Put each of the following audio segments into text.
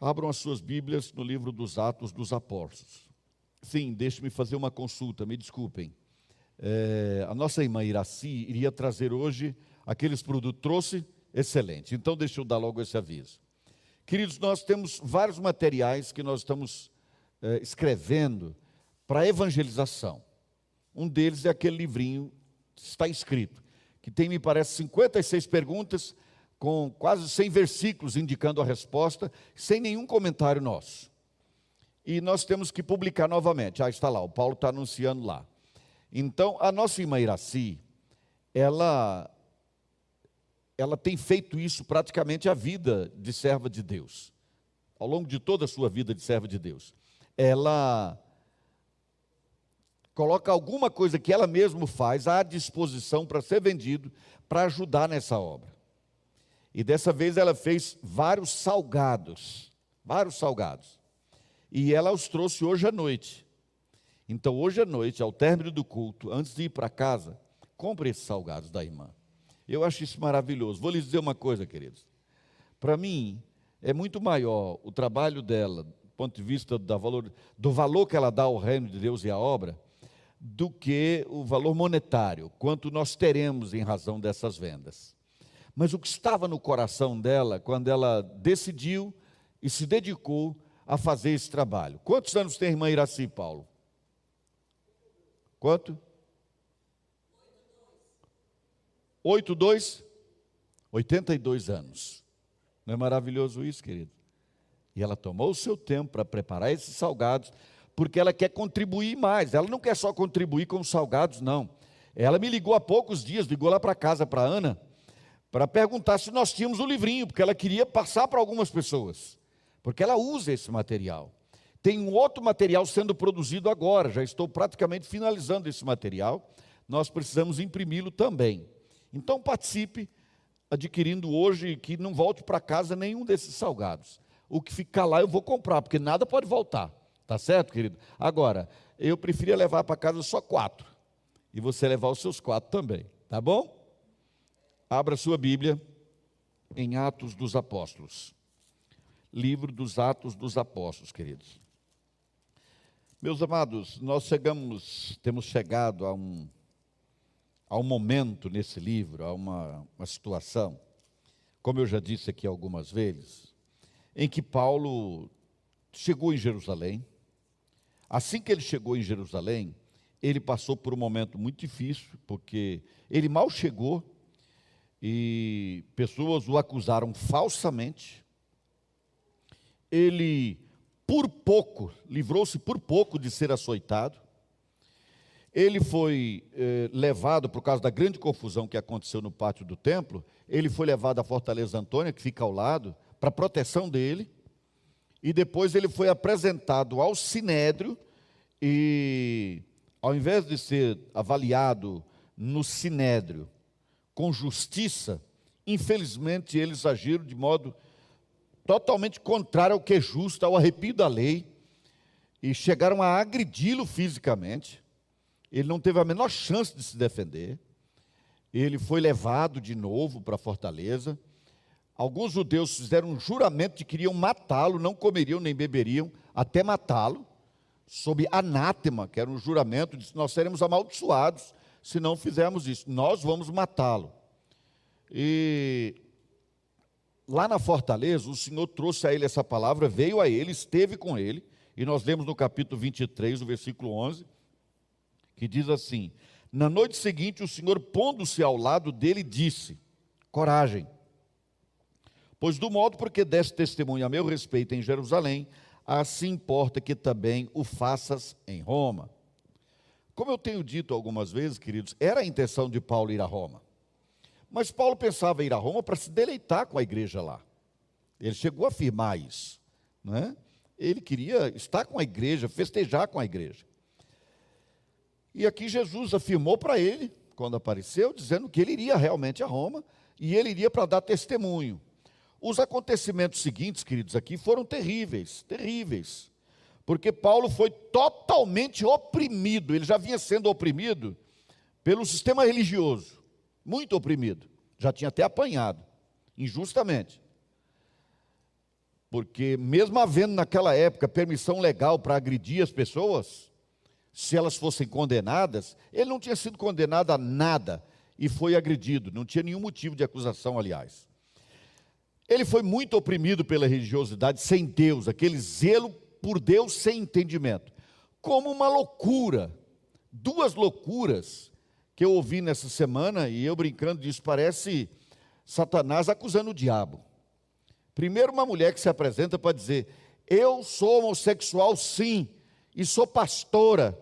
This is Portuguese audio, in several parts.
Abram as suas Bíblias no livro dos Atos dos Apóstolos. Sim, deixe-me fazer uma consulta, me desculpem. É, a nossa irmã Iraci iria trazer hoje aqueles produtos, trouxe, excelente. Então, deixa eu dar logo esse aviso. Queridos, nós temos vários materiais que nós estamos é, escrevendo para evangelização. Um deles é aquele livrinho que está escrito, que tem, me parece, 56 perguntas com quase 100 versículos indicando a resposta, sem nenhum comentário nosso. E nós temos que publicar novamente. Ah, está lá, o Paulo está anunciando lá. Então, a nossa irmã Iraci, ela, ela tem feito isso praticamente a vida de serva de Deus, ao longo de toda a sua vida de serva de Deus. Ela coloca alguma coisa que ela mesma faz à disposição para ser vendido, para ajudar nessa obra. E dessa vez ela fez vários salgados, vários salgados. E ela os trouxe hoje à noite. Então, hoje à noite, ao término do culto, antes de ir para casa, compre esses salgados da irmã. Eu acho isso maravilhoso. Vou lhes dizer uma coisa, queridos. Para mim, é muito maior o trabalho dela, do ponto de vista do valor, do valor que ela dá ao reino de Deus e à obra, do que o valor monetário, quanto nós teremos em razão dessas vendas mas o que estava no coração dela quando ela decidiu e se dedicou a fazer esse trabalho. Quantos anos tem a irmã Iraci, Paulo? Quanto? Oito, dois? Oitenta e dois anos. Não é maravilhoso isso, querido? E ela tomou o seu tempo para preparar esses salgados, porque ela quer contribuir mais. Ela não quer só contribuir com os salgados, não. Ela me ligou há poucos dias, ligou lá para casa para Ana, para perguntar se nós tínhamos o livrinho, porque ela queria passar para algumas pessoas, porque ela usa esse material. Tem um outro material sendo produzido agora, já estou praticamente finalizando esse material, nós precisamos imprimi-lo também. Então participe adquirindo hoje que não volte para casa nenhum desses salgados. O que ficar lá eu vou comprar, porque nada pode voltar. Tá certo, querido? Agora, eu preferia levar para casa só quatro. E você levar os seus quatro também, tá bom? Abra sua Bíblia em Atos dos Apóstolos. Livro dos Atos dos Apóstolos, queridos. Meus amados, nós chegamos, temos chegado a um, a um momento nesse livro, a uma, uma situação, como eu já disse aqui algumas vezes, em que Paulo chegou em Jerusalém. Assim que ele chegou em Jerusalém, ele passou por um momento muito difícil, porque ele mal chegou e pessoas o acusaram falsamente. Ele, por pouco, livrou-se por pouco de ser açoitado. Ele foi eh, levado, por causa da grande confusão que aconteceu no pátio do templo, ele foi levado à Fortaleza Antônia, que fica ao lado, para proteção dele. E depois ele foi apresentado ao Sinédrio e, ao invés de ser avaliado no Sinédrio, com justiça, infelizmente eles agiram de modo totalmente contrário ao que é justo, ao arrepio da lei, e chegaram a agredi-lo fisicamente. Ele não teve a menor chance de se defender. Ele foi levado de novo para a fortaleza. Alguns judeus fizeram um juramento de que iriam matá-lo, não comeriam nem beberiam, até matá-lo, sob anátema, que era um juramento, de nós seremos amaldiçoados se não fizermos isso. Nós vamos matá-lo. E lá na fortaleza, o Senhor trouxe a ele essa palavra, veio a ele, esteve com ele, e nós lemos no capítulo 23, o versículo 11, que diz assim: Na noite seguinte, o Senhor, pondo-se ao lado dele, disse: Coragem, pois do modo porque deste testemunho a meu respeito em Jerusalém, assim importa que também o faças em Roma. Como eu tenho dito algumas vezes, queridos, era a intenção de Paulo ir a Roma. Mas Paulo pensava em ir a Roma para se deleitar com a igreja lá. Ele chegou a afirmar isso. Não é? Ele queria estar com a igreja, festejar com a igreja. E aqui Jesus afirmou para ele, quando apareceu, dizendo que ele iria realmente a Roma e ele iria para dar testemunho. Os acontecimentos seguintes, queridos, aqui foram terríveis, terríveis porque Paulo foi totalmente oprimido, ele já vinha sendo oprimido pelo sistema religioso, muito oprimido, já tinha até apanhado, injustamente. Porque, mesmo havendo naquela época permissão legal para agredir as pessoas, se elas fossem condenadas, ele não tinha sido condenado a nada e foi agredido, não tinha nenhum motivo de acusação, aliás. Ele foi muito oprimido pela religiosidade sem Deus, aquele zelo por Deus sem entendimento, como uma loucura. Duas loucuras que eu ouvi nessa semana, e eu brincando disso, parece Satanás acusando o diabo. Primeiro, uma mulher que se apresenta para dizer: Eu sou homossexual, sim, e sou pastora,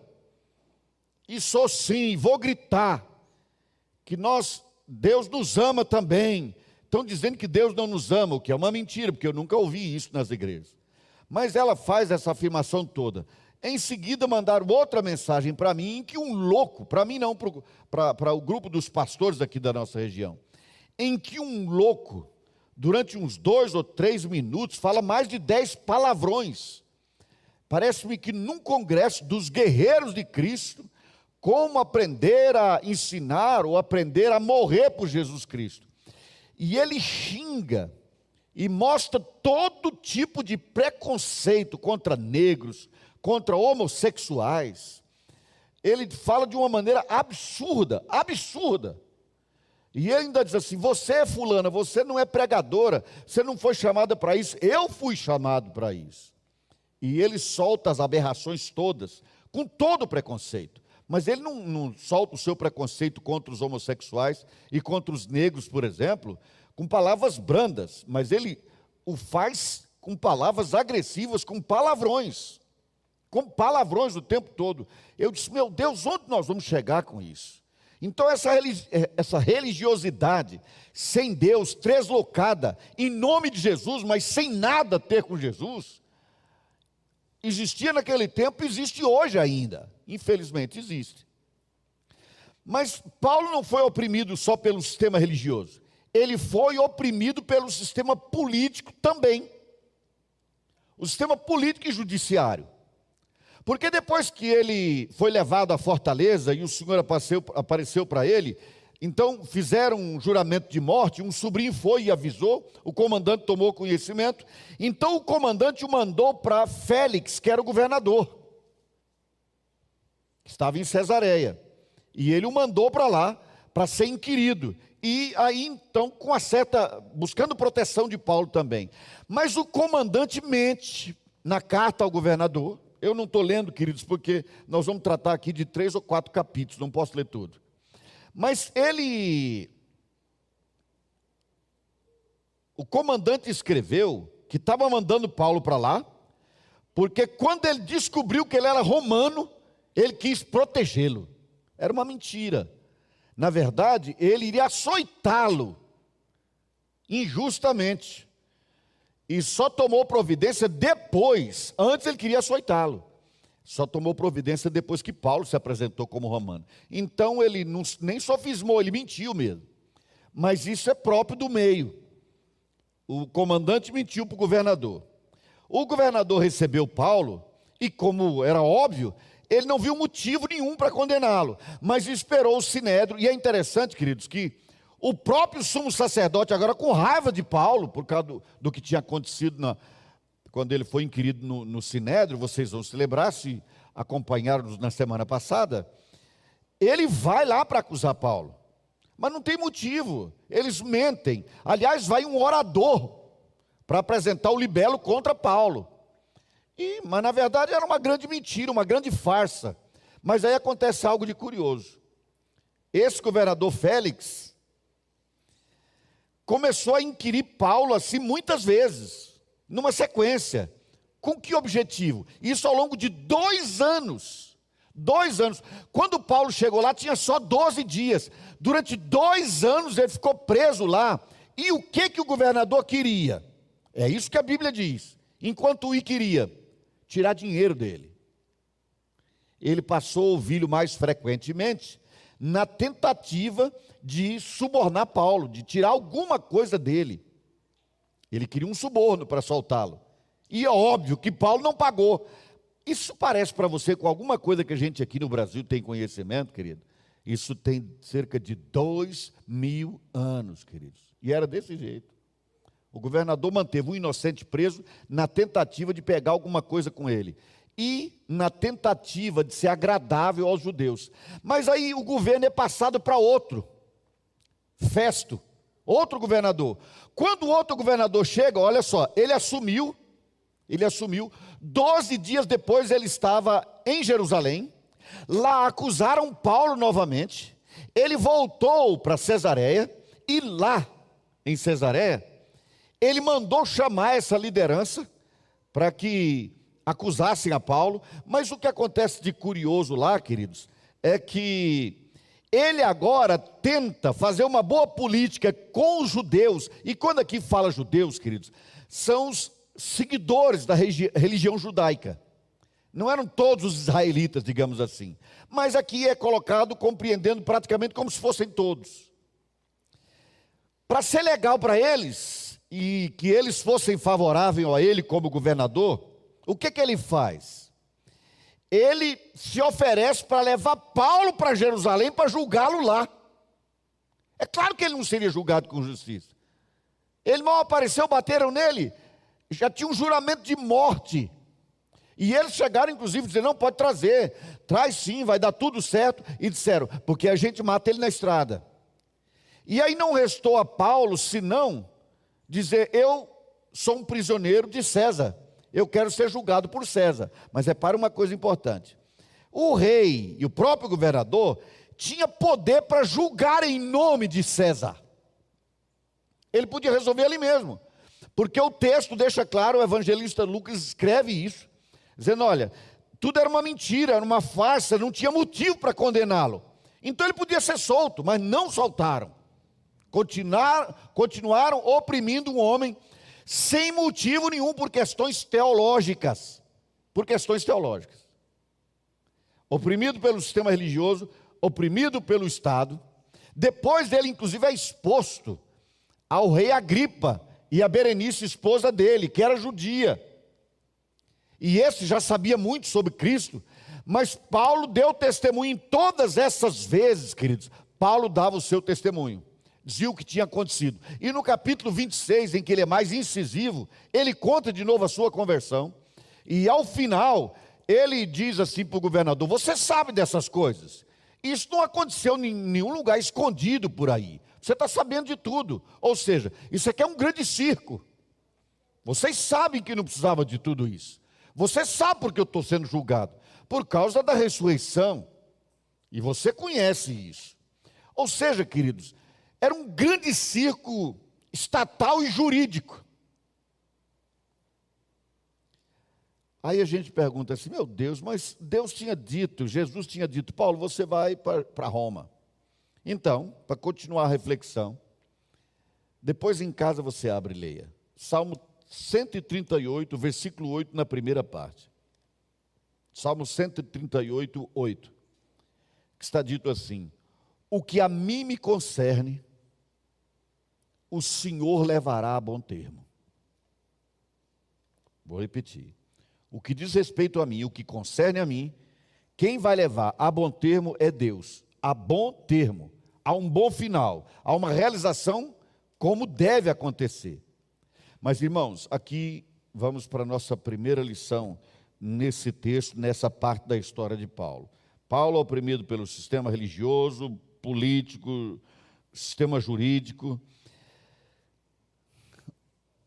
e sou sim, vou gritar, que nós, Deus nos ama também. Estão dizendo que Deus não nos ama, o que é uma mentira, porque eu nunca ouvi isso nas igrejas. Mas ela faz essa afirmação toda. Em seguida, mandaram outra mensagem para mim, em que um louco, para mim não, para o grupo dos pastores aqui da nossa região, em que um louco durante uns dois ou três minutos, fala mais de dez palavrões. Parece-me que num congresso dos guerreiros de Cristo, como aprender a ensinar ou aprender a morrer por Jesus Cristo. E ele xinga e mostra todo tipo de preconceito contra negros, contra homossexuais. Ele fala de uma maneira absurda, absurda. E ele ainda diz assim: Você é fulana, você não é pregadora, você não foi chamada para isso, eu fui chamado para isso. E ele solta as aberrações todas, com todo o preconceito. Mas ele não, não solta o seu preconceito contra os homossexuais e contra os negros, por exemplo, com palavras brandas, mas ele o faz com palavras agressivas, com palavrões, com palavrões o tempo todo. Eu disse: Meu Deus, onde nós vamos chegar com isso? Então, essa, é, essa religiosidade sem Deus, treslocada, em nome de Jesus, mas sem nada a ter com Jesus, existia naquele tempo, existe hoje ainda. Infelizmente, existe. Mas Paulo não foi oprimido só pelo sistema religioso, ele foi oprimido pelo sistema político também. O sistema político e judiciário. Porque depois que ele foi levado à fortaleza e o Senhor apareceu para ele, então fizeram um juramento de morte, um sobrinho foi e avisou, o comandante tomou conhecimento, então o comandante o mandou para Félix, que era o governador, que estava em Cesareia, e ele o mandou para lá para ser inquirido. E aí então, com a certa, buscando proteção de Paulo também. Mas o comandante mente na carta ao governador, eu não estou lendo, queridos, porque nós vamos tratar aqui de três ou quatro capítulos, não posso ler tudo. Mas ele. O comandante escreveu que estava mandando Paulo para lá, porque quando ele descobriu que ele era romano, ele quis protegê-lo. Era uma mentira. Na verdade, ele iria açoitá-lo injustamente e só tomou providência depois, antes ele queria açoitá-lo. Só tomou providência depois que Paulo se apresentou como romano. Então ele não, nem sofismou, ele mentiu mesmo. Mas isso é próprio do meio. O comandante mentiu para o governador. O governador recebeu Paulo e, como era óbvio, ele não viu motivo nenhum para condená-lo, mas esperou o sinédrio. E é interessante, queridos, que o próprio sumo sacerdote, agora com raiva de Paulo, por causa do, do que tinha acontecido na, quando ele foi inquirido no, no Sinédrio, vocês vão se lembrar, se acompanharam na semana passada, ele vai lá para acusar Paulo. Mas não tem motivo, eles mentem. Aliás, vai um orador para apresentar o libelo contra Paulo. E, mas na verdade era uma grande mentira, uma grande farsa. Mas aí acontece algo de curioso. Esse governador Félix, começou a inquirir Paulo assim muitas vezes, numa sequência. Com que objetivo? Isso ao longo de dois anos. Dois anos. Quando Paulo chegou lá, tinha só 12 dias. Durante dois anos ele ficou preso lá. E o que, que o governador queria? É isso que a Bíblia diz. Enquanto o queria tirar dinheiro dele. Ele passou a ouvi-lo mais frequentemente na tentativa de subornar Paulo, de tirar alguma coisa dele. Ele queria um suborno para soltá-lo. E é óbvio que Paulo não pagou. Isso parece para você com alguma coisa que a gente aqui no Brasil tem conhecimento, querido? Isso tem cerca de dois mil anos, queridos. E era desse jeito. O governador manteve um inocente preso na tentativa de pegar alguma coisa com ele e na tentativa de ser agradável aos judeus. Mas aí o governo é passado para outro, Festo, outro governador. Quando o outro governador chega, olha só, ele assumiu, ele assumiu, doze dias depois ele estava em Jerusalém, lá acusaram Paulo novamente, ele voltou para Cesareia, e lá em Cesareia, ele mandou chamar essa liderança para que acusassem a Paulo, mas o que acontece de curioso lá, queridos, é que ele agora tenta fazer uma boa política com os judeus, e quando aqui fala judeus, queridos, são os seguidores da religião judaica. Não eram todos os israelitas, digamos assim. Mas aqui é colocado compreendendo praticamente como se fossem todos. Para ser legal para eles, e que eles fossem favoráveis a ele como governador, o que, que ele faz? Ele se oferece para levar Paulo para Jerusalém para julgá-lo lá. É claro que ele não seria julgado com justiça. Ele mal apareceu, bateram nele, já tinha um juramento de morte. E eles chegaram, inclusive, dizer: não, pode trazer, traz sim, vai dar tudo certo. E disseram: porque a gente mata ele na estrada. E aí não restou a Paulo senão dizer: eu sou um prisioneiro de César eu quero ser julgado por César. Mas repare uma coisa importante: o rei e o próprio governador tinha poder para julgar em nome de César. Ele podia resolver ali mesmo. Porque o texto deixa claro, o evangelista Lucas escreve isso, dizendo: olha, tudo era uma mentira, era uma farsa, não tinha motivo para condená-lo. Então ele podia ser solto, mas não soltaram. Continuar, continuaram oprimindo um homem sem motivo nenhum, por questões teológicas. Por questões teológicas. Oprimido pelo sistema religioso, oprimido pelo Estado. Depois dele, inclusive, é exposto ao rei Agripa e a Berenice, esposa dele, que era judia. E esse já sabia muito sobre Cristo, mas Paulo deu testemunho em todas essas vezes, queridos. Paulo dava o seu testemunho dizia o que tinha acontecido. E no capítulo 26, em que ele é mais incisivo, ele conta de novo a sua conversão. E ao final, ele diz assim para o governador: Você sabe dessas coisas? Isso não aconteceu em nenhum lugar escondido por aí. Você está sabendo de tudo. Ou seja, isso aqui é um grande circo. Vocês sabem que não precisava de tudo isso. Você sabe porque eu estou sendo julgado. Por causa da ressurreição. E você conhece isso. Ou seja, queridos, era um grande circo estatal e jurídico. Aí a gente pergunta assim: meu Deus, mas Deus tinha dito, Jesus tinha dito, Paulo, você vai para Roma. Então, para continuar a reflexão, depois em casa você abre e leia. Salmo 138, versículo 8, na primeira parte. Salmo 138, 8. Que está dito assim: O que a mim me concerne, o Senhor levará a bom termo. Vou repetir. O que diz respeito a mim, o que concerne a mim, quem vai levar a bom termo é Deus. A bom termo, a um bom final, a uma realização como deve acontecer. Mas, irmãos, aqui vamos para a nossa primeira lição nesse texto, nessa parte da história de Paulo. Paulo, oprimido pelo sistema religioso, político, sistema jurídico,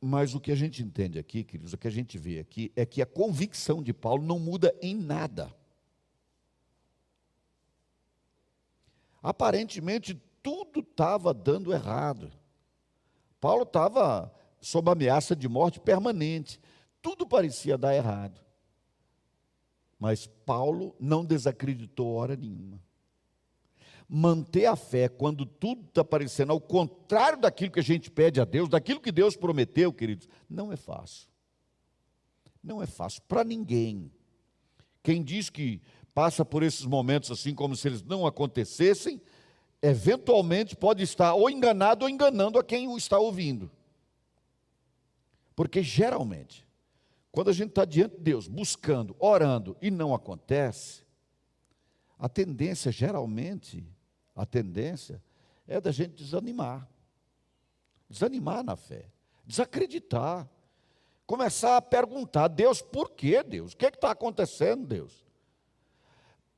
mas o que a gente entende aqui, queridos, o que a gente vê aqui é que a convicção de Paulo não muda em nada. Aparentemente tudo estava dando errado. Paulo estava sob ameaça de morte permanente. Tudo parecia dar errado. Mas Paulo não desacreditou hora nenhuma manter a fé quando tudo está parecendo ao contrário daquilo que a gente pede a Deus, daquilo que Deus prometeu, queridos, não é fácil. Não é fácil para ninguém. Quem diz que passa por esses momentos assim como se eles não acontecessem, eventualmente pode estar ou enganado ou enganando a quem o está ouvindo. Porque geralmente, quando a gente está diante de Deus, buscando, orando e não acontece, a tendência geralmente a tendência é da gente desanimar. Desanimar na fé. desacreditar, começar a perguntar: Deus, por que Deus? O que é está acontecendo, Deus?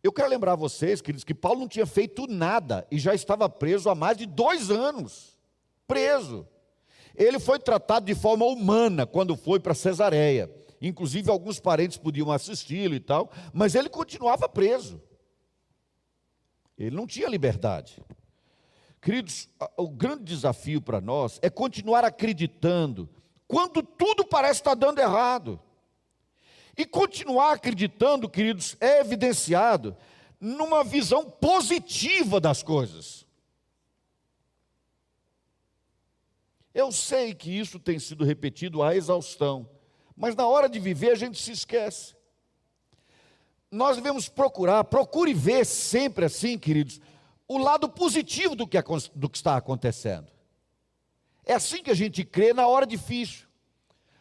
Eu quero lembrar vocês, queridos, que Paulo não tinha feito nada e já estava preso há mais de dois anos. Preso. Ele foi tratado de forma humana quando foi para Cesareia. Inclusive, alguns parentes podiam assisti-lo e tal, mas ele continuava preso. Ele não tinha liberdade. Queridos, o grande desafio para nós é continuar acreditando quando tudo parece estar dando errado. E continuar acreditando, queridos, é evidenciado numa visão positiva das coisas. Eu sei que isso tem sido repetido à exaustão, mas na hora de viver a gente se esquece. Nós devemos procurar, procure ver sempre assim, queridos, o lado positivo do que, do que está acontecendo. É assim que a gente crê na hora difícil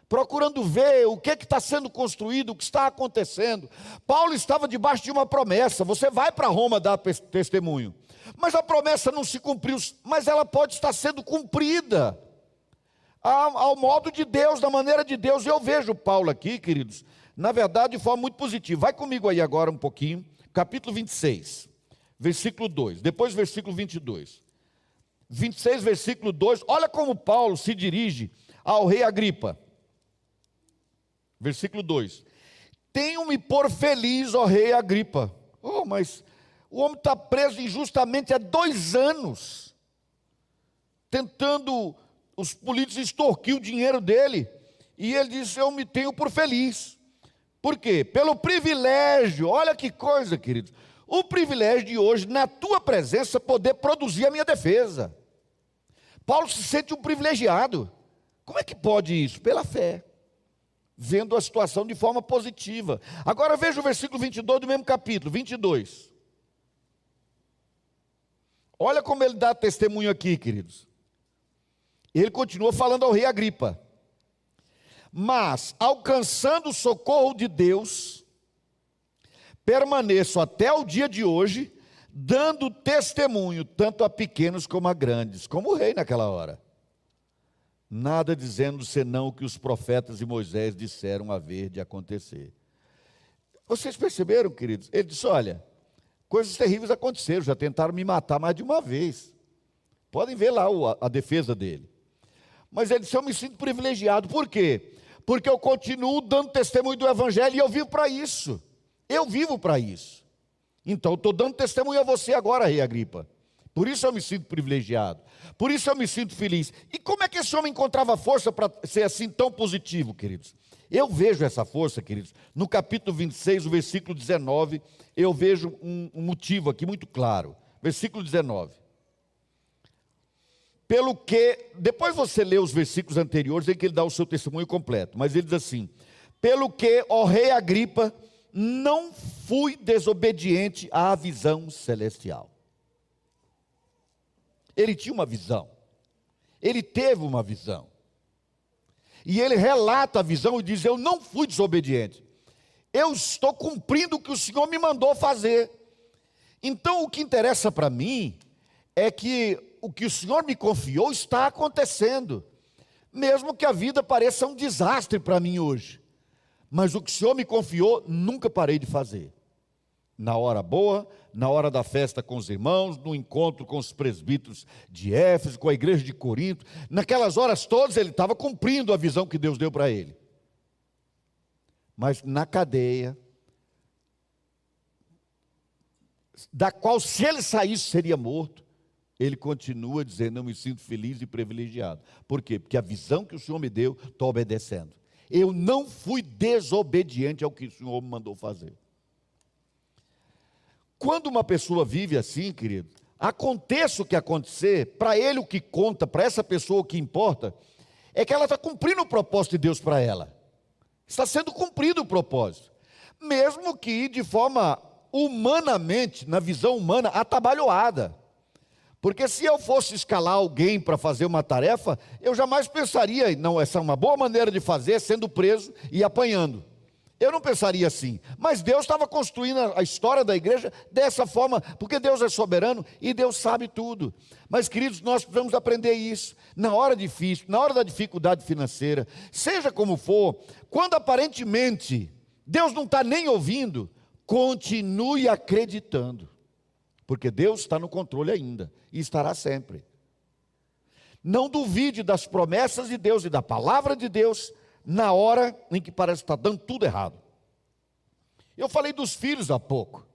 procurando ver o que é está sendo construído, o que está acontecendo. Paulo estava debaixo de uma promessa: você vai para Roma dar testemunho. Mas a promessa não se cumpriu, mas ela pode estar sendo cumprida ao, ao modo de Deus, da maneira de Deus. Eu vejo Paulo aqui, queridos, na verdade, de forma muito positiva. Vai comigo aí agora um pouquinho, capítulo 26, versículo 2, depois versículo 22. 26, versículo 2, olha como Paulo se dirige ao rei Agripa. Versículo 2: Tenho-me por feliz, ó rei Agripa. Oh, mas o homem está preso injustamente há dois anos, tentando os políticos extorquir o dinheiro dele. E ele disse: Eu me tenho por feliz. Por quê? Pelo privilégio, olha que coisa, queridos. O privilégio de hoje, na tua presença, poder produzir a minha defesa. Paulo se sente um privilegiado. Como é que pode isso? Pela fé vendo a situação de forma positiva. Agora veja o versículo 22 do mesmo capítulo, 22. Olha como ele dá testemunho aqui, queridos. Ele continua falando ao rei Agripa. Mas, alcançando o socorro de Deus, permaneço até o dia de hoje, dando testemunho, tanto a pequenos como a grandes, como o rei naquela hora nada dizendo senão o que os profetas e Moisés disseram haver de acontecer. Vocês perceberam, queridos? Ele disse: Olha, coisas terríveis aconteceram, já tentaram me matar mais de uma vez. Podem ver lá a, defesa dele. Mas ele disse: Eu me sinto privilegiado. Por quê? Porque eu continuo dando testemunho do Evangelho e eu vivo para isso. Eu vivo para isso. Então, estou dando testemunho a você agora, Rei Agripa. Por isso eu me sinto privilegiado. Por isso eu me sinto feliz. E como é que esse homem encontrava força para ser assim tão positivo, queridos? Eu vejo essa força, queridos, no capítulo 26, o versículo 19, eu vejo um, um motivo aqui muito claro. Versículo 19. Pelo que, depois você lê os versículos anteriores em que ele dá o seu testemunho completo, mas ele diz assim: Pelo que, ó rei Agripa, não fui desobediente à visão celestial. Ele tinha uma visão. Ele teve uma visão. E ele relata a visão e diz: Eu não fui desobediente. Eu estou cumprindo o que o Senhor me mandou fazer. Então, o que interessa para mim é que o que o Senhor me confiou está acontecendo. Mesmo que a vida pareça um desastre para mim hoje. Mas o que o Senhor me confiou, nunca parei de fazer na hora boa, na hora da festa com os irmãos, no encontro com os presbíteros de Éfeso, com a igreja de Corinto. Naquelas horas todas ele estava cumprindo a visão que Deus deu para ele. Mas na cadeia, da qual se ele saísse seria morto, ele continua dizendo: Eu me sinto feliz e privilegiado. Por quê? Porque a visão que o Senhor me deu, estou obedecendo. Eu não fui desobediente ao que o Senhor me mandou fazer. Quando uma pessoa vive assim, querido, aconteça o que acontecer, para ele o que conta, para essa pessoa o que importa, é que ela está cumprindo o propósito de Deus para ela. Está sendo cumprido o propósito. Mesmo que de forma humanamente, na visão humana, atabalhoada. Porque se eu fosse escalar alguém para fazer uma tarefa, eu jamais pensaria, não, essa é uma boa maneira de fazer, sendo preso e apanhando. Eu não pensaria assim, mas Deus estava construindo a história da igreja dessa forma, porque Deus é soberano e Deus sabe tudo. Mas, queridos, nós precisamos aprender isso. Na hora difícil, na hora da dificuldade financeira, seja como for, quando aparentemente Deus não está nem ouvindo, continue acreditando, porque Deus está no controle ainda e estará sempre. Não duvide das promessas de Deus e da palavra de Deus na hora em que parece estar dando tudo errado. Eu falei dos filhos há pouco.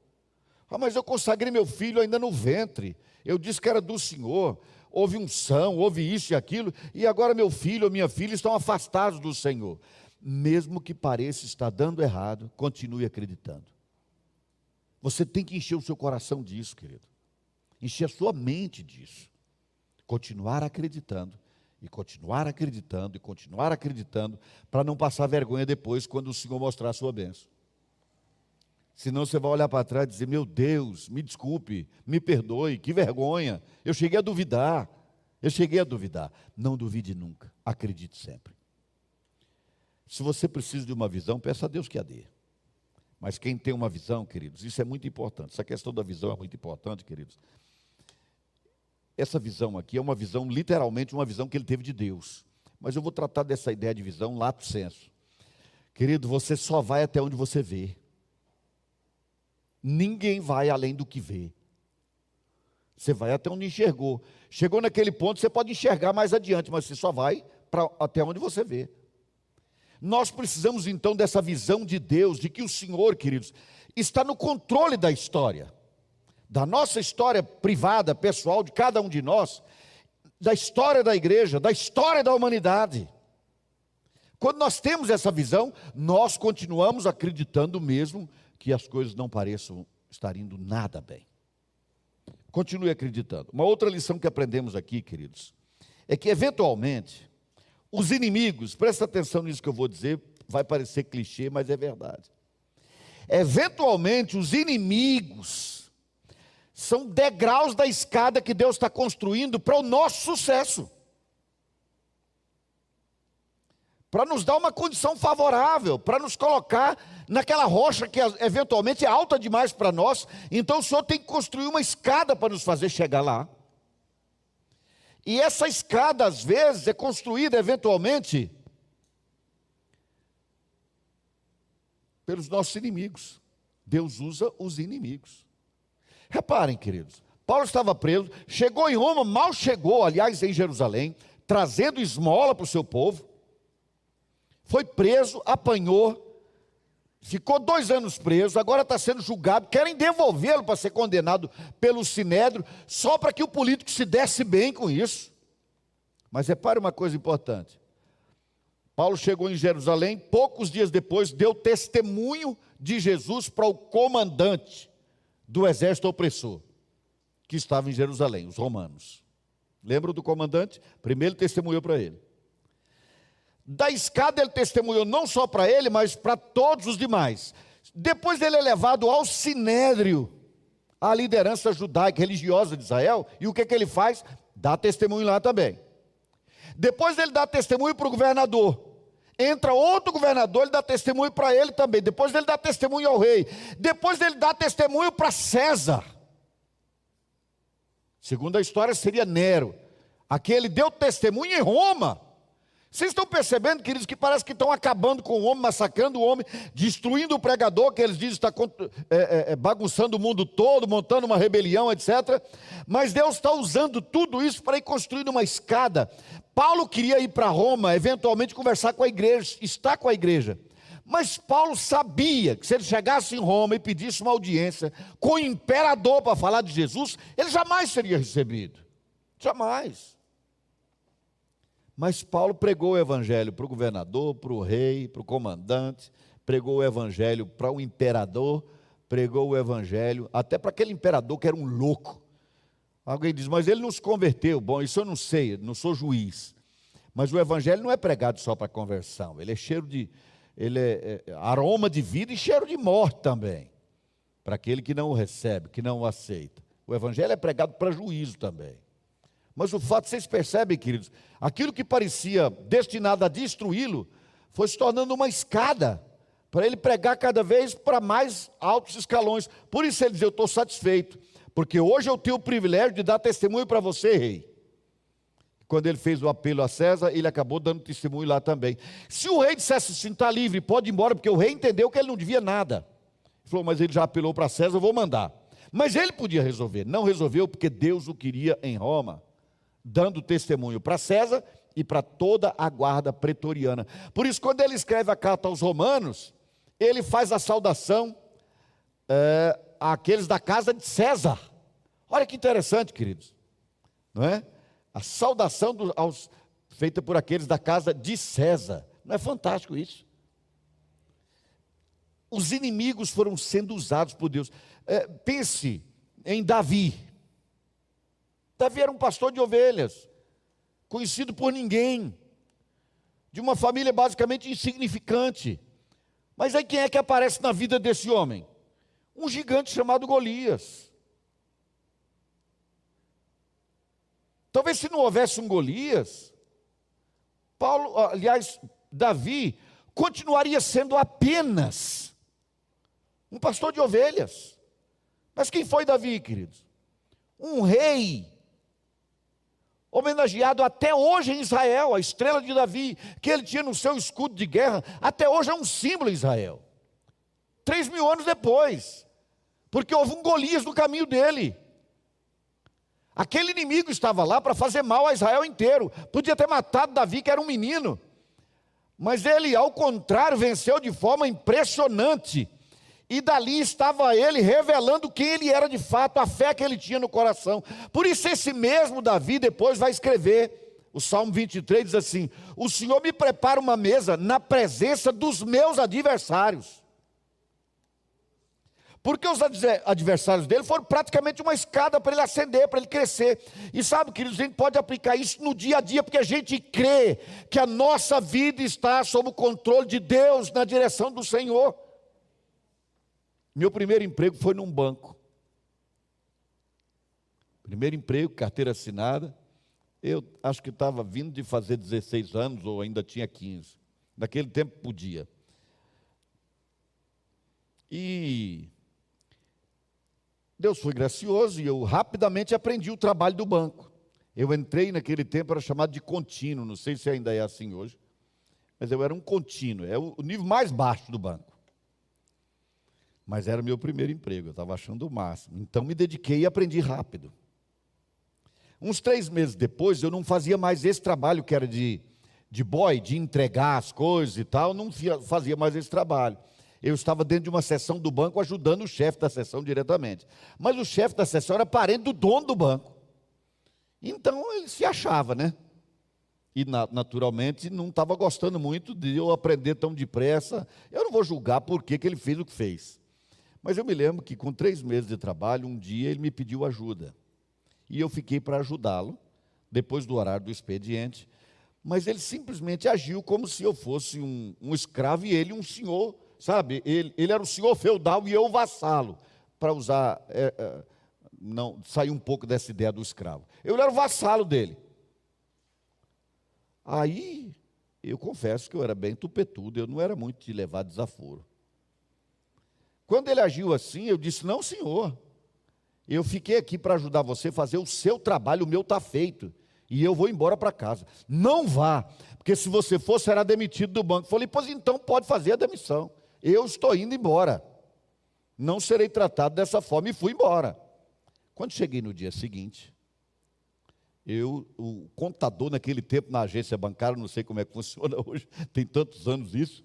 Ah, mas eu consagrei meu filho ainda no ventre. Eu disse que era do Senhor. Houve unção, houve isso e aquilo, e agora meu filho ou minha filha estão afastados do Senhor. Mesmo que pareça estar dando errado, continue acreditando. Você tem que encher o seu coração disso, querido. Encher a sua mente disso. Continuar acreditando e continuar acreditando e continuar acreditando para não passar vergonha depois quando o Senhor mostrar a sua bênção. Senão você vai olhar para trás e dizer: Meu Deus, me desculpe, me perdoe, que vergonha. Eu cheguei a duvidar. Eu cheguei a duvidar. Não duvide nunca, acredite sempre. Se você precisa de uma visão, peça a Deus que a dê. Mas quem tem uma visão, queridos, isso é muito importante. Essa questão da visão é muito importante, queridos. Essa visão aqui é uma visão, literalmente, uma visão que ele teve de Deus. Mas eu vou tratar dessa ideia de visão lato senso. Querido, você só vai até onde você vê. Ninguém vai além do que vê. Você vai até onde enxergou. Chegou naquele ponto, você pode enxergar mais adiante, mas você só vai pra, até onde você vê. Nós precisamos então dessa visão de Deus, de que o Senhor, queridos, está no controle da história da nossa história privada, pessoal, de cada um de nós, da história da igreja, da história da humanidade. Quando nós temos essa visão, nós continuamos acreditando mesmo que as coisas não pareçam estar indo nada bem. Continue acreditando. Uma outra lição que aprendemos aqui, queridos, é que eventualmente os inimigos, presta atenção nisso que eu vou dizer, vai parecer clichê, mas é verdade. Eventualmente os inimigos são degraus da escada que Deus está construindo para o nosso sucesso. Para nos dar uma condição favorável, para nos colocar naquela rocha que eventualmente é alta demais para nós. Então o Senhor tem que construir uma escada para nos fazer chegar lá. E essa escada, às vezes, é construída eventualmente pelos nossos inimigos. Deus usa os inimigos. Reparem, queridos, Paulo estava preso, chegou em Roma, mal chegou, aliás, em Jerusalém, trazendo esmola para o seu povo, foi preso, apanhou, ficou dois anos preso, agora está sendo julgado, querem devolvê-lo para ser condenado pelo Sinédrio, só para que o político se desse bem com isso. Mas repare uma coisa importante. Paulo chegou em Jerusalém, poucos dias depois, deu testemunho de Jesus para o comandante do exército opressor que estava em Jerusalém, os romanos. Lembra do comandante? Primeiro testemunhou para ele. Da escada ele testemunhou não só para ele, mas para todos os demais. Depois ele é levado ao sinédrio, à liderança judaica religiosa de Israel, e o que, que ele faz? Dá testemunho lá também. Depois ele dá testemunho para o governador. Entra outro governador, ele dá testemunho para ele também. Depois ele dá testemunho ao rei. Depois ele dá testemunho para César. Segundo a história, seria Nero. Aquele deu testemunho em Roma. Vocês estão percebendo, queridos, que parece que estão acabando com o homem, massacrando o homem, destruindo o pregador, que eles dizem está é, é, é, bagunçando o mundo todo, montando uma rebelião, etc. Mas Deus está usando tudo isso para ir construindo uma escada. Paulo queria ir para Roma, eventualmente conversar com a igreja, estar com a igreja. Mas Paulo sabia que se ele chegasse em Roma e pedisse uma audiência com o imperador para falar de Jesus, ele jamais seria recebido. Jamais. Mas Paulo pregou o evangelho para o governador, para o rei, para o comandante, pregou o evangelho para o imperador, pregou o evangelho até para aquele imperador que era um louco. Alguém diz, mas ele nos converteu. Bom, isso eu não sei, não sou juiz. Mas o evangelho não é pregado só para conversão, ele é cheiro de ele é, é aroma de vida e cheiro de morte também. Para aquele que não o recebe, que não o aceita. O evangelho é pregado para juízo também. Mas o fato, vocês percebem, queridos, aquilo que parecia destinado a destruí-lo, foi se tornando uma escada para ele pregar cada vez para mais altos escalões. Por isso ele diz: Eu estou satisfeito, porque hoje eu tenho o privilégio de dar testemunho para você, rei. Quando ele fez o apelo a César, ele acabou dando testemunho lá também. Se o rei dissesse assim, está livre, pode ir embora, porque o rei entendeu que ele não devia nada. Ele falou, mas ele já apelou para César, eu vou mandar. Mas ele podia resolver. Não resolveu porque Deus o queria em Roma, dando testemunho para César e para toda a guarda pretoriana. Por isso, quando ele escreve a carta aos romanos, ele faz a saudação é, àqueles da casa de César. Olha que interessante, queridos. Não é? A saudação do, aos, feita por aqueles da casa de César. Não é fantástico isso? Os inimigos foram sendo usados por Deus. É, pense em Davi. Davi era um pastor de ovelhas, conhecido por ninguém, de uma família basicamente insignificante. Mas aí quem é que aparece na vida desse homem? Um gigante chamado Golias. Talvez se não houvesse um Golias, Paulo, aliás, Davi continuaria sendo apenas um pastor de ovelhas. Mas quem foi Davi, queridos? Um rei homenageado até hoje em Israel, a estrela de Davi, que ele tinha no seu escudo de guerra, até hoje é um símbolo em Israel. Três mil anos depois, porque houve um Golias no caminho dele. Aquele inimigo estava lá para fazer mal a Israel inteiro. Podia ter matado Davi, que era um menino. Mas ele, ao contrário, venceu de forma impressionante. E dali estava ele revelando quem ele era de fato, a fé que ele tinha no coração. Por isso, esse mesmo Davi depois vai escrever. O Salmo 23 diz assim: O Senhor me prepara uma mesa na presença dos meus adversários. Porque os adversários dele foram praticamente uma escada para ele ascender, para ele crescer. E sabe, queridos, a gente pode aplicar isso no dia a dia, porque a gente crê que a nossa vida está sob o controle de Deus, na direção do Senhor. Meu primeiro emprego foi num banco. Primeiro emprego, carteira assinada. Eu acho que estava vindo de fazer 16 anos, ou ainda tinha 15. Naquele tempo podia. E Deus foi gracioso e eu rapidamente aprendi o trabalho do banco. Eu entrei naquele tempo, era chamado de contínuo, não sei se ainda é assim hoje, mas eu era um contínuo, é o nível mais baixo do banco. Mas era meu primeiro emprego, eu estava achando o máximo. Então me dediquei e aprendi rápido. Uns três meses depois, eu não fazia mais esse trabalho que era de, de boy, de entregar as coisas e tal, não fazia mais esse trabalho eu estava dentro de uma sessão do banco ajudando o chefe da sessão diretamente. Mas o chefe da sessão era parente do dono do banco. Então ele se achava, né? E naturalmente não estava gostando muito de eu aprender tão depressa. Eu não vou julgar por que, ele fez o que fez. Mas eu me lembro que com três meses de trabalho, um dia ele me pediu ajuda. E eu fiquei para ajudá-lo, depois do horário do expediente. Mas ele simplesmente agiu como se eu fosse um, um escravo e ele um senhor sabe? Ele, ele era o senhor feudal e eu o vassalo, para usar, é, é, não, sair um pouco dessa ideia do escravo. Eu era o vassalo dele. Aí, eu confesso que eu era bem tupetudo, eu não era muito de levar desaforo. Quando ele agiu assim, eu disse: Não, senhor, eu fiquei aqui para ajudar você a fazer o seu trabalho, o meu está feito. E eu vou embora para casa. Não vá, porque se você for, será demitido do banco. Falei, pois então pode fazer a demissão eu estou indo embora. Não serei tratado dessa forma e fui embora. Quando cheguei no dia seguinte, eu, o contador naquele tempo na agência bancária, não sei como é que funciona hoje, tem tantos anos isso,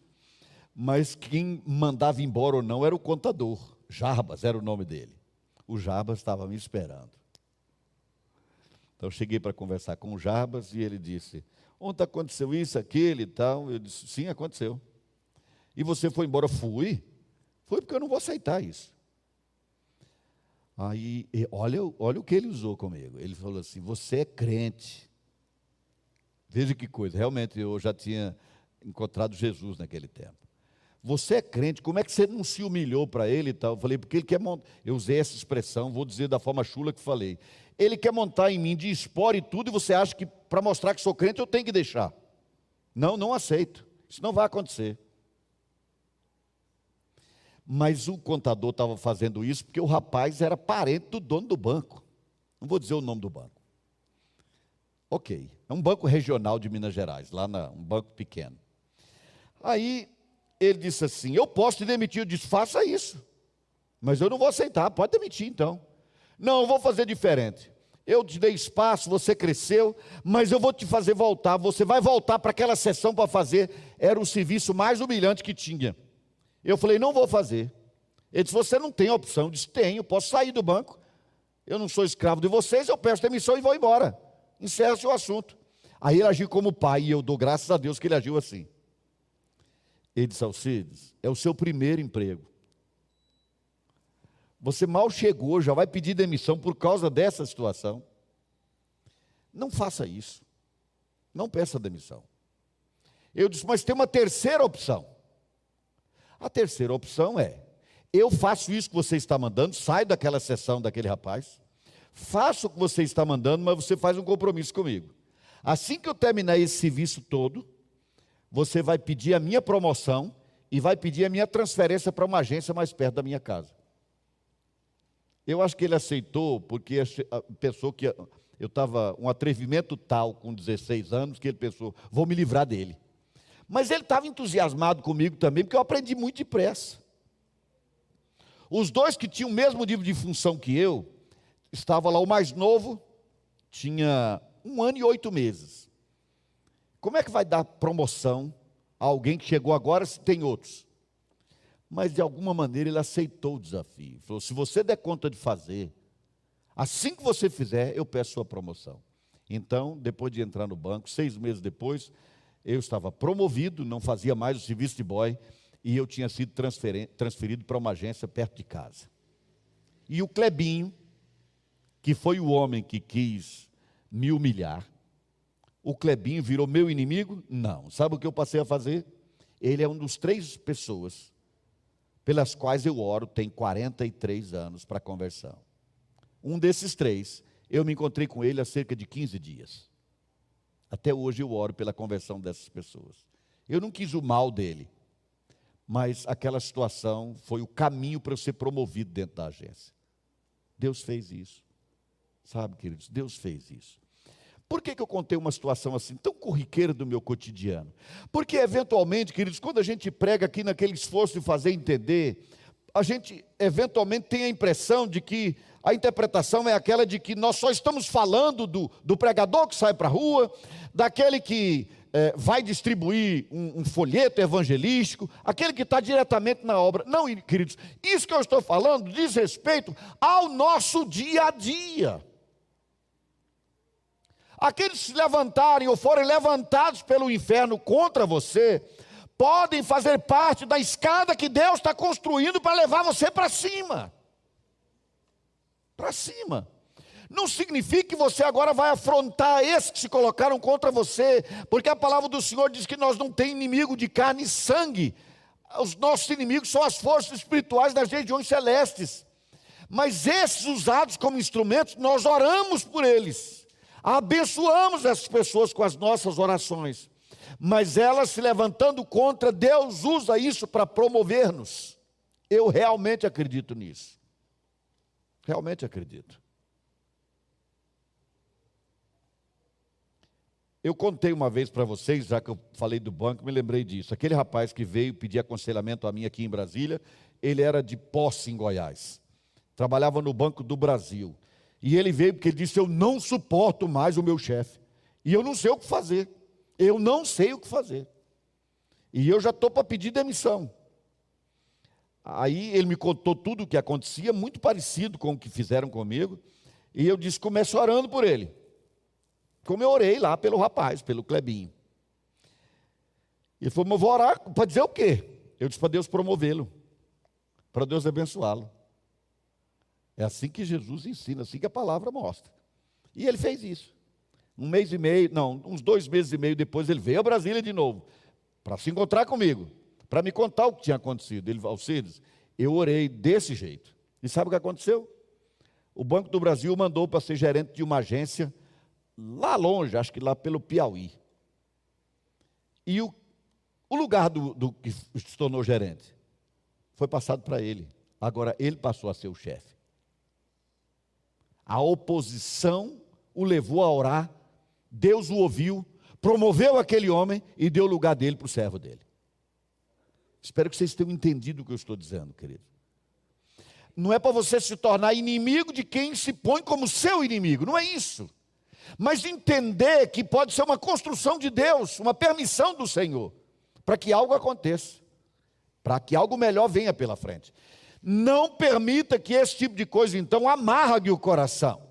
mas quem mandava embora ou não era o contador, Jarbas era o nome dele. O Jarbas estava me esperando. Então eu cheguei para conversar com o Jarbas e ele disse: Ontem aconteceu isso, aquele e tal. Eu disse: Sim, aconteceu. E você foi embora? Fui. Fui porque eu não vou aceitar isso. Aí, olha, olha o que ele usou comigo. Ele falou assim: Você é crente. Veja que coisa. Realmente eu já tinha encontrado Jesus naquele tempo. Você é crente, como é que você não se humilhou para ele e tal? Eu falei, porque ele quer montar. Eu usei essa expressão, vou dizer da forma chula que falei. Ele quer montar em mim de espora e tudo, e você acha que para mostrar que sou crente eu tenho que deixar. Não, não aceito. Isso não vai acontecer. Mas o contador estava fazendo isso porque o rapaz era parente do dono do banco. Não vou dizer o nome do banco. Ok, é um banco regional de Minas Gerais, lá na, um banco pequeno. Aí ele disse assim: Eu posso te demitir. Eu disse: Faça isso. Mas eu não vou aceitar, pode demitir então. Não, eu vou fazer diferente. Eu te dei espaço, você cresceu, mas eu vou te fazer voltar. Você vai voltar para aquela sessão para fazer. Era o serviço mais humilhante que tinha. Eu falei: Não vou fazer. Ele disse: Você não tem opção. Eu disse: Tenho, posso sair do banco. Eu não sou escravo de vocês, eu peço demissão e vou embora. Encerra-se o assunto. Aí ele agiu como pai, e eu dou graças a Deus que ele agiu assim. Ele disse: Alcides, é o seu primeiro emprego. Você mal chegou, já vai pedir demissão por causa dessa situação. Não faça isso. Não peça demissão. Eu disse, mas tem uma terceira opção. A terceira opção é: eu faço isso que você está mandando, saio daquela sessão daquele rapaz, faço o que você está mandando, mas você faz um compromisso comigo. Assim que eu terminar esse serviço todo, você vai pedir a minha promoção e vai pedir a minha transferência para uma agência mais perto da minha casa. Eu acho que ele aceitou porque pensou que eu estava um atrevimento tal com 16 anos que ele pensou, vou me livrar dele. Mas ele estava entusiasmado comigo também, porque eu aprendi muito depressa. Os dois que tinham o mesmo nível de função que eu, estava lá o mais novo, tinha um ano e oito meses. Como é que vai dar promoção a alguém que chegou agora se tem outros? Mas de alguma maneira ele aceitou o desafio. Falou: se você der conta de fazer, assim que você fizer, eu peço sua promoção. Então, depois de entrar no banco, seis meses depois, eu estava promovido, não fazia mais o serviço de boy, e eu tinha sido transferido para uma agência perto de casa. E o Clebinho, que foi o homem que quis me humilhar, o Clebinho virou meu inimigo? Não. Sabe o que eu passei a fazer? Ele é um dos três pessoas pelas quais eu oro, tem 43 anos para conversão. Um desses três, eu me encontrei com ele há cerca de 15 dias. Até hoje eu oro pela conversão dessas pessoas. Eu não quis o mal dele, mas aquela situação foi o caminho para eu ser promovido dentro da agência. Deus fez isso. Sabe, queridos, Deus fez isso. Por que, que eu contei uma situação assim, tão corriqueira do meu cotidiano? Porque, eventualmente, queridos, quando a gente prega aqui naquele esforço de fazer entender, a gente eventualmente tem a impressão de que a interpretação é aquela de que nós só estamos falando do, do pregador que sai para a rua, daquele que é, vai distribuir um, um, folheto evangelístico, aquele que está diretamente na obra. Não, queridos, isso que eu estou falando diz respeito ao nosso dia a dia. Aqueles que se levantarem ou forem levantados pelo inferno contra você, podem fazer parte da escada que Deus está construindo para levar você para cima. Para cima. Não significa que você agora vai afrontar esses que se colocaram contra você, porque a palavra do Senhor diz que nós não temos inimigo de carne e sangue. Os nossos inimigos são as forças espirituais das regiões celestes. Mas esses usados como instrumentos, nós oramos por eles abençoamos essas pessoas com as nossas orações, mas elas se levantando contra, Deus usa isso para promover-nos. Eu realmente acredito nisso. Realmente acredito. Eu contei uma vez para vocês, já que eu falei do banco, me lembrei disso. Aquele rapaz que veio pedir aconselhamento a mim aqui em Brasília, ele era de posse em Goiás. Trabalhava no Banco do Brasil. E ele veio porque ele disse: Eu não suporto mais o meu chefe. E eu não sei o que fazer. Eu não sei o que fazer. E eu já estou para pedir demissão. Aí ele me contou tudo o que acontecia, muito parecido com o que fizeram comigo. E eu disse: Comece orando por ele. Como eu orei lá pelo rapaz, pelo Clebinho. Ele falou: Mas vou orar para dizer o quê? Eu disse: Para Deus promovê-lo, para Deus abençoá-lo. É assim que Jesus ensina, assim que a palavra mostra. E ele fez isso. Um mês e meio, não, uns dois meses e meio depois, ele veio a Brasília de novo, para se encontrar comigo, para me contar o que tinha acontecido. Ele, Alcides, eu orei desse jeito. E sabe o que aconteceu? O Banco do Brasil mandou para ser gerente de uma agência lá longe, acho que lá pelo Piauí. E o, o lugar do, do que se tornou gerente foi passado para ele. Agora ele passou a ser o chefe. A oposição o levou a orar, Deus o ouviu, promoveu aquele homem e deu lugar dele para o servo dele. Espero que vocês tenham entendido o que eu estou dizendo, querido. Não é para você se tornar inimigo de quem se põe como seu inimigo, não é isso. Mas entender que pode ser uma construção de Deus, uma permissão do Senhor, para que algo aconteça, para que algo melhor venha pela frente. Não permita que esse tipo de coisa, então, amargue o coração.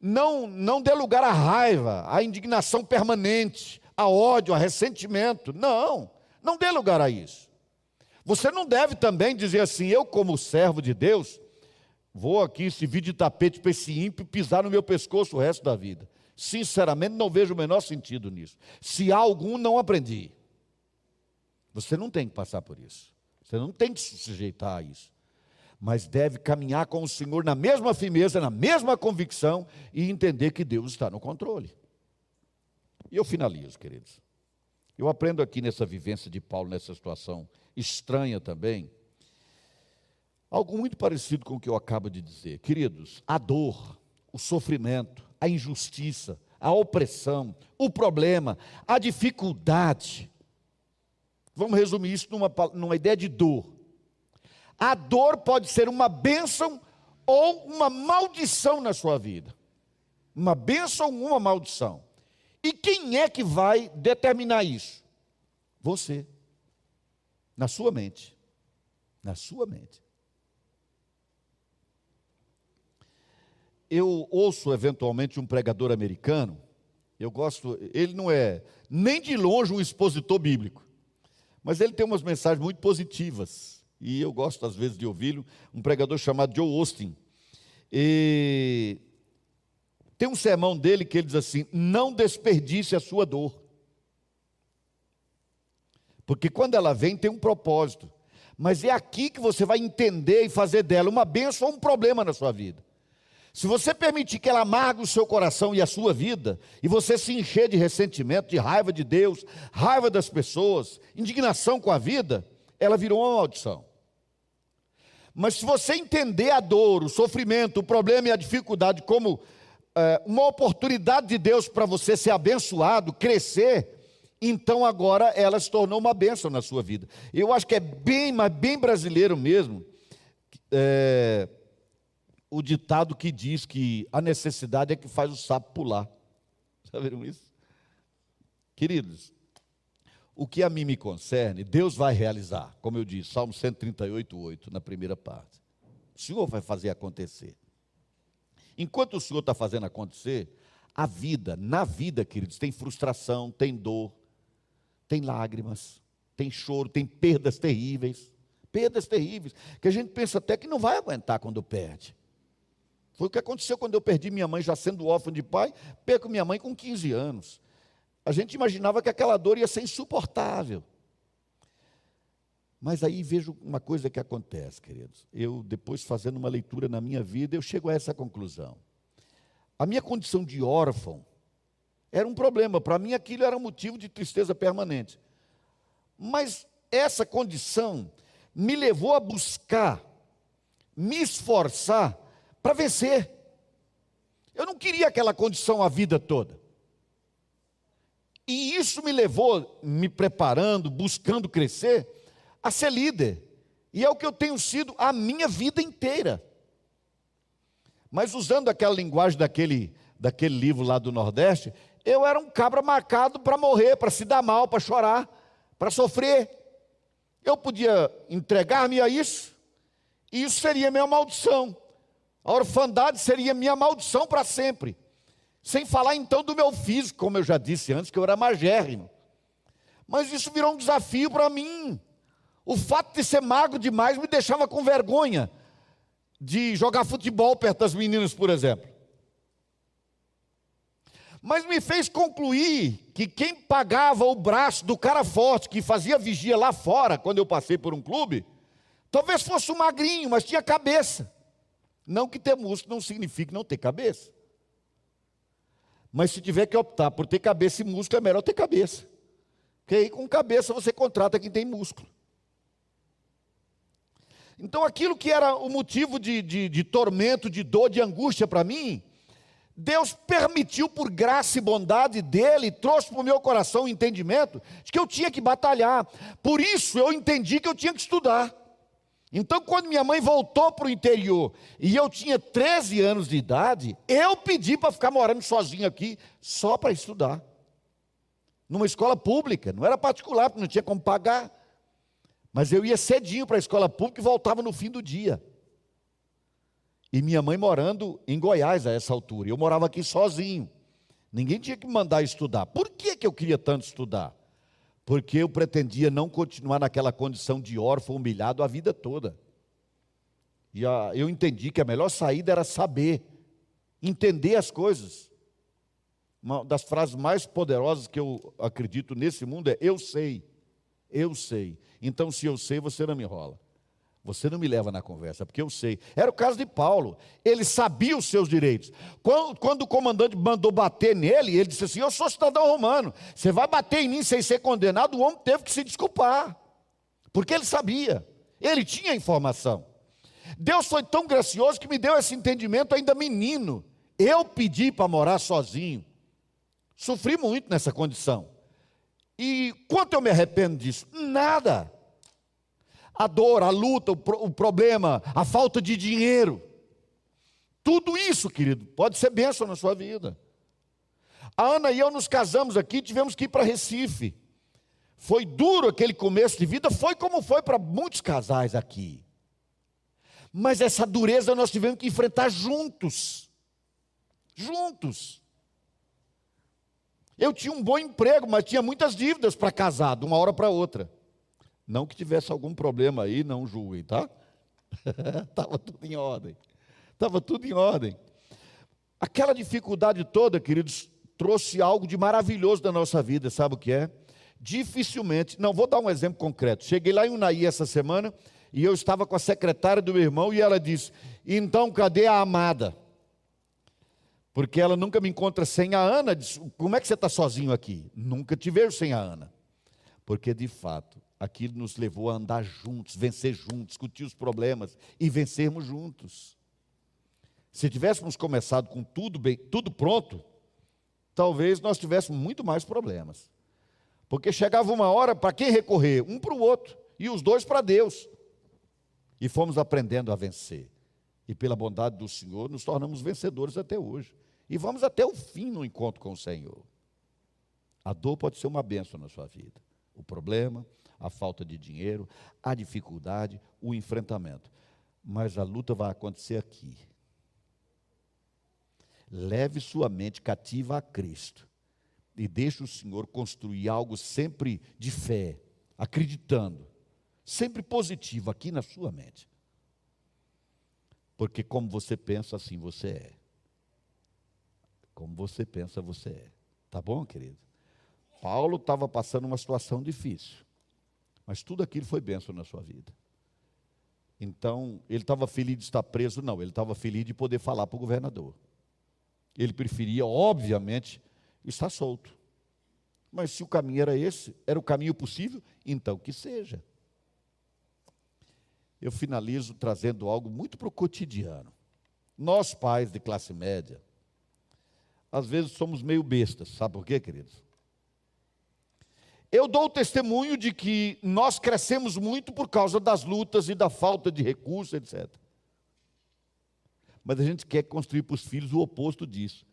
Não, não dê lugar à raiva, à indignação permanente, a ódio, a ressentimento. Não, não dê lugar a isso. Você não deve também dizer assim, eu como servo de Deus, vou aqui servir de tapete para esse ímpio pisar no meu pescoço o resto da vida. Sinceramente, não vejo o menor sentido nisso. Se há algum, não aprendi. Você não tem que passar por isso. Você não tem que se sujeitar a isso. Mas deve caminhar com o Senhor na mesma firmeza, na mesma convicção e entender que Deus está no controle. E eu finalizo, queridos. Eu aprendo aqui nessa vivência de Paulo, nessa situação estranha também, algo muito parecido com o que eu acabo de dizer. Queridos, a dor, o sofrimento, a injustiça, a opressão, o problema, a dificuldade, Vamos resumir isso numa, numa ideia de dor. A dor pode ser uma bênção ou uma maldição na sua vida. Uma bênção ou uma maldição. E quem é que vai determinar isso? Você. Na sua mente. Na sua mente. Eu ouço eventualmente um pregador americano, eu gosto, ele não é nem de longe um expositor bíblico. Mas ele tem umas mensagens muito positivas. E eu gosto, às vezes, de ouvi-lo. Um pregador chamado Joe Austin. E tem um sermão dele que ele diz assim: Não desperdice a sua dor. Porque quando ela vem, tem um propósito. Mas é aqui que você vai entender e fazer dela uma bênção ou um problema na sua vida. Se você permitir que ela amargue o seu coração e a sua vida, e você se encher de ressentimento, de raiva de Deus, raiva das pessoas, indignação com a vida, ela virou uma maldição. Mas se você entender a dor, o sofrimento, o problema e a dificuldade como é, uma oportunidade de Deus para você ser abençoado, crescer, então agora ela se tornou uma bênção na sua vida. Eu acho que é bem, mas bem brasileiro mesmo. É, o ditado que diz que a necessidade é que faz o sapo pular. Já viram isso? Queridos, o que a mim me concerne, Deus vai realizar, como eu disse, Salmo 138, 8, na primeira parte. O Senhor vai fazer acontecer. Enquanto o Senhor está fazendo acontecer, a vida, na vida, queridos, tem frustração, tem dor, tem lágrimas, tem choro, tem perdas terríveis. Perdas terríveis, que a gente pensa até que não vai aguentar quando perde. Foi o que aconteceu quando eu perdi minha mãe, já sendo órfão de pai, perco minha mãe com 15 anos. A gente imaginava que aquela dor ia ser insuportável. Mas aí vejo uma coisa que acontece, queridos. Eu, depois fazendo uma leitura na minha vida, eu chego a essa conclusão. A minha condição de órfão era um problema. Para mim, aquilo era um motivo de tristeza permanente. Mas essa condição me levou a buscar, me esforçar para vencer. Eu não queria aquela condição a vida toda. E isso me levou, me preparando, buscando crescer, a ser líder. E é o que eu tenho sido a minha vida inteira. Mas usando aquela linguagem daquele, daquele livro lá do Nordeste, eu era um cabra marcado para morrer, para se dar mal, para chorar, para sofrer. Eu podia entregar-me a isso, e isso seria minha maldição. A orfandade seria minha maldição para sempre. Sem falar então do meu físico, como eu já disse antes, que eu era magérrimo. Mas isso virou um desafio para mim. O fato de ser magro demais me deixava com vergonha de jogar futebol perto das meninas, por exemplo. Mas me fez concluir que quem pagava o braço do cara forte que fazia vigia lá fora, quando eu passei por um clube, talvez fosse um magrinho, mas tinha cabeça. Não que ter músculo não signifique não ter cabeça. Mas se tiver que optar por ter cabeça e músculo, é melhor ter cabeça. Porque aí com cabeça você contrata quem tem músculo. Então, aquilo que era o motivo de, de, de tormento, de dor, de angústia para mim, Deus permitiu, por graça e bondade dele, trouxe para o meu coração o entendimento de que eu tinha que batalhar. Por isso, eu entendi que eu tinha que estudar. Então, quando minha mãe voltou para o interior e eu tinha 13 anos de idade, eu pedi para ficar morando sozinho aqui, só para estudar. Numa escola pública, não era particular, porque não tinha como pagar. Mas eu ia cedinho para a escola pública e voltava no fim do dia. E minha mãe morando em Goiás a essa altura. Eu morava aqui sozinho. Ninguém tinha que me mandar estudar. Por que, que eu queria tanto estudar? Porque eu pretendia não continuar naquela condição de órfão humilhado a vida toda. E a, eu entendi que a melhor saída era saber, entender as coisas. Uma das frases mais poderosas que eu acredito nesse mundo é: Eu sei, eu sei. Então, se eu sei, você não me enrola. Você não me leva na conversa, porque eu sei. Era o caso de Paulo. Ele sabia os seus direitos. Quando, quando, o comandante mandou bater nele, ele disse assim: Eu sou cidadão romano. Você vai bater em mim sem ser condenado? O homem teve que se desculpar. Porque ele sabia. Ele tinha informação. Deus foi tão gracioso que me deu esse entendimento ainda menino. Eu pedi para morar sozinho. Sofri muito nessa condição. E quanto eu me arrependo disso? Nada a dor, a luta, o, pro, o problema, a falta de dinheiro. Tudo isso, querido, pode ser bênção na sua vida. A Ana e eu nos casamos aqui, tivemos que ir para Recife. Foi duro aquele começo de vida, foi como foi para muitos casais aqui. Mas essa dureza nós tivemos que enfrentar juntos. Juntos. Eu tinha um bom emprego, mas tinha muitas dívidas para casar, de uma hora para outra. Não que tivesse algum problema aí, não julguem, tá? Estava tudo em ordem. Estava tudo em ordem. Aquela dificuldade toda, queridos, trouxe algo de maravilhoso na nossa vida, sabe o que é? Dificilmente, não, vou dar um exemplo concreto. Cheguei lá em Unai essa semana e eu estava com a secretária do meu irmão e ela disse: Então, cadê a amada? Porque ela nunca me encontra sem a Ana. Disse, Como é que você está sozinho aqui? Nunca te vejo sem a Ana. Porque, de fato, aquilo nos levou a andar juntos, vencer juntos, discutir os problemas e vencermos juntos. Se tivéssemos começado com tudo bem, tudo pronto, talvez nós tivéssemos muito mais problemas. Porque chegava uma hora para quem recorrer? Um para o outro, e os dois para Deus. E fomos aprendendo a vencer. E pela bondade do Senhor, nos tornamos vencedores até hoje. E vamos até o fim no encontro com o Senhor. A dor pode ser uma bênção na sua vida. O problema, a falta de dinheiro, a dificuldade, o enfrentamento. Mas a luta vai acontecer aqui. Leve sua mente cativa a Cristo e deixe o Senhor construir algo sempre de fé, acreditando, sempre positivo aqui na sua mente. Porque como você pensa, assim você é. Como você pensa, você é. Tá bom, querido? Paulo estava passando uma situação difícil. Mas tudo aquilo foi bênção na sua vida. Então, ele estava feliz de estar preso? Não, ele estava feliz de poder falar para o governador. Ele preferia, obviamente, estar solto. Mas se o caminho era esse, era o caminho possível, então que seja. Eu finalizo trazendo algo muito para o cotidiano. Nós, pais de classe média, às vezes somos meio bestas, sabe por quê, queridos? Eu dou testemunho de que nós crescemos muito por causa das lutas e da falta de recursos, etc. Mas a gente quer construir para os filhos o oposto disso.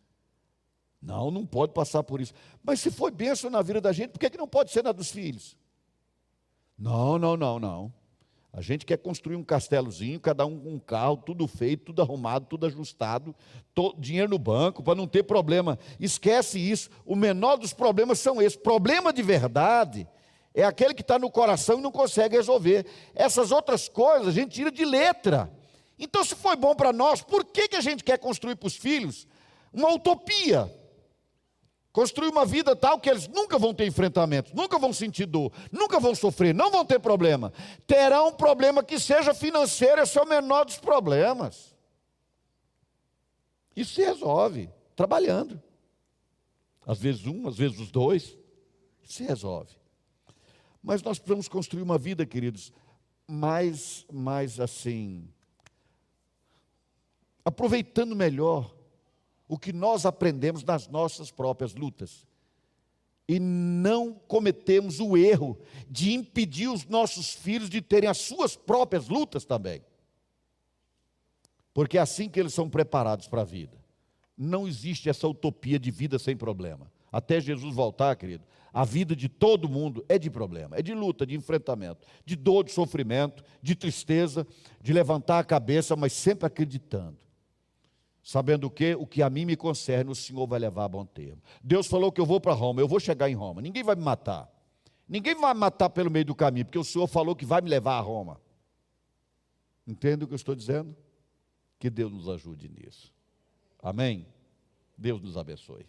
Não, não pode passar por isso. Mas se foi bênção na vida da gente, por que, que não pode ser na dos filhos? Não, não, não, não. A gente quer construir um castelozinho, cada um com um carro, tudo feito, tudo arrumado, tudo ajustado, todo, dinheiro no banco, para não ter problema. Esquece isso. O menor dos problemas são esses. Problema de verdade é aquele que está no coração e não consegue resolver. Essas outras coisas a gente tira de letra. Então, se foi bom para nós, por que, que a gente quer construir para os filhos uma utopia? Construir uma vida tal que eles nunca vão ter enfrentamentos, nunca vão sentir dor, nunca vão sofrer, não vão ter problema. Terão um problema que seja financeiro, esse é o menor dos problemas. Isso se resolve trabalhando. Às vezes um, às vezes os dois. Se resolve. Mas nós precisamos construir uma vida, queridos, mais, mais assim, aproveitando melhor o que nós aprendemos nas nossas próprias lutas. E não cometemos o erro de impedir os nossos filhos de terem as suas próprias lutas também. Porque é assim que eles são preparados para a vida. Não existe essa utopia de vida sem problema. Até Jesus voltar, querido, a vida de todo mundo é de problema, é de luta, de enfrentamento, de dor, de sofrimento, de tristeza, de levantar a cabeça, mas sempre acreditando. Sabendo o que? O que a mim me concerne, o Senhor vai levar a bom termo. Deus falou que eu vou para Roma, eu vou chegar em Roma. Ninguém vai me matar. Ninguém vai me matar pelo meio do caminho, porque o Senhor falou que vai me levar a Roma. Entende o que eu estou dizendo? Que Deus nos ajude nisso. Amém? Deus nos abençoe.